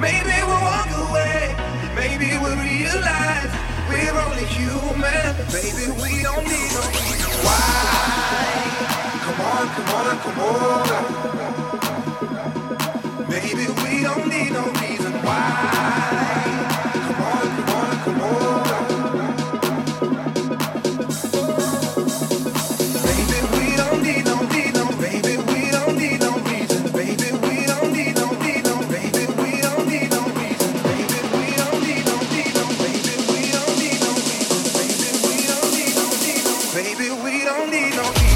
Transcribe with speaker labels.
Speaker 1: Maybe we'll walk away. Maybe we'll realize we're only human. Maybe we don't need no reason why. Come on, come on, come on. Maybe we don't need no reason. feel we don't need no